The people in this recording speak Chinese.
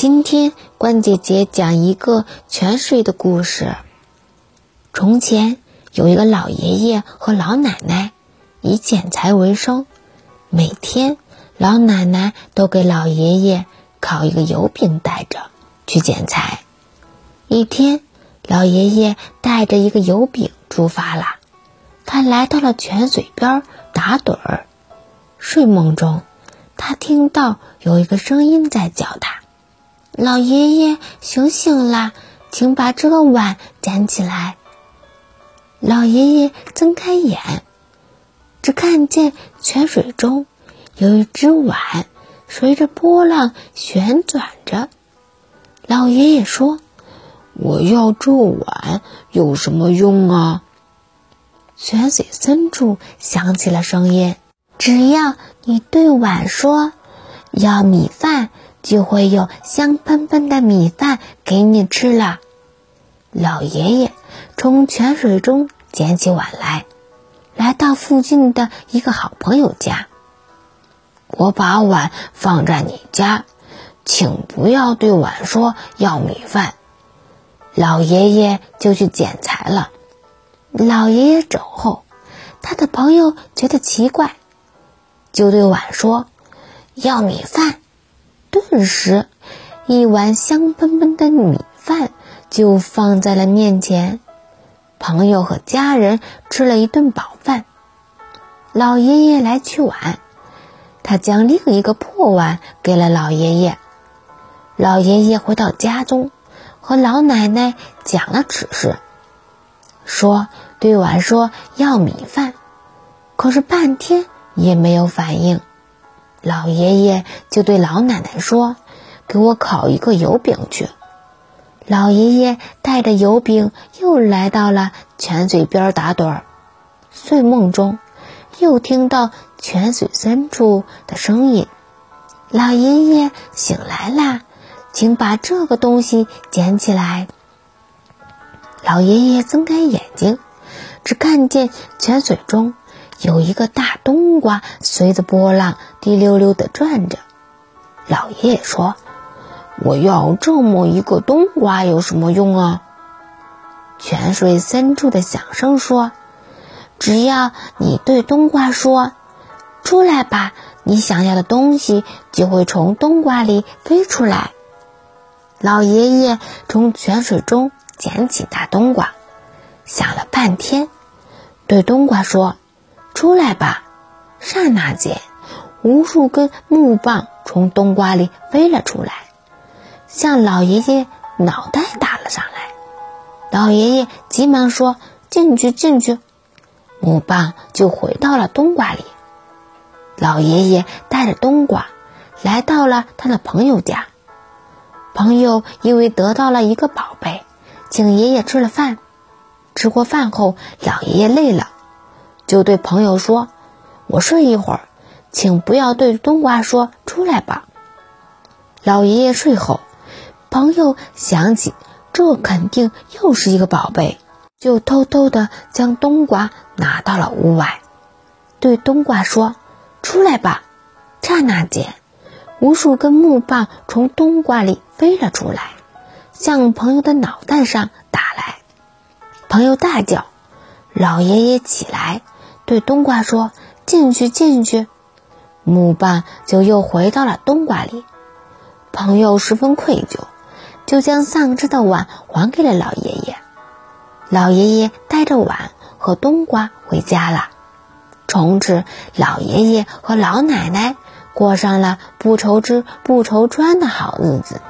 今天关姐姐讲一个泉水的故事。从前有一个老爷爷和老奶奶，以剪柴为生。每天，老奶奶都给老爷爷烤一个油饼带着去剪柴。一天，老爷爷带着一个油饼出发了。他来到了泉水边打盹儿。睡梦中，他听到有一个声音在叫他。老爷爷，醒醒啦，请把这个碗捡起来。老爷爷睁开眼，只看见泉水中有一只碗，随着波浪旋转着。老爷爷说：“我要这碗有什么用啊？”泉水深处响起了声音：“只要你对碗说，要米饭。”就会有香喷喷的米饭给你吃了。老爷爷从泉水中捡起碗来，来到附近的一个好朋友家。我把碗放在你家，请不要对碗说要米饭。老爷爷就去捡柴了。老爷爷走后，他的朋友觉得奇怪，就对碗说要米饭。顿时，一碗香喷喷的米饭就放在了面前。朋友和家人吃了一顿饱饭。老爷爷来取碗，他将另一个破碗给了老爷爷。老爷爷回到家中，和老奶奶讲了此事，说对碗说要米饭，可是半天也没有反应。老爷爷就对老奶奶说：“给我烤一个油饼去。”老爷爷带着油饼又来到了泉水边打盹儿。睡梦中，又听到泉水深处的声音：“老爷爷醒来啦，请把这个东西捡起来。”老爷爷睁开眼睛，只看见泉水中。有一个大冬瓜随着波浪滴溜溜地转着。老爷爷说：“我要这么一个冬瓜有什么用啊？”泉水深处的响声说：“只要你对冬瓜说‘出来吧’，你想要的东西就会从冬瓜里飞出来。”老爷爷从泉水中捡起大冬瓜，想了半天，对冬瓜说。出来吧！刹那间，无数根木棒从冬瓜里飞了出来，向老爷爷脑袋打了上来。老爷爷急忙说：“进去，进去！”木棒就回到了冬瓜里。老爷爷带着冬瓜来到了他的朋友家。朋友因为得到了一个宝贝，请爷爷吃了饭。吃过饭后，老爷爷累了。就对朋友说：“我睡一会儿，请不要对冬瓜说出来吧。”老爷爷睡后，朋友想起这肯定又是一个宝贝，就偷偷的将冬瓜拿到了屋外，对冬瓜说：“出来吧。”刹那间，无数根木棒从冬瓜里飞了出来，向朋友的脑袋上打来。朋友大叫：“老爷爷起来！”对冬瓜说：“进去，进去。”木棒就又回到了冬瓜里。朋友十分愧疚，就将丧失的碗还给了老爷爷。老爷爷带着碗和冬瓜回家了。从此，老爷爷和老奶奶过上了不愁吃不愁穿的好日子。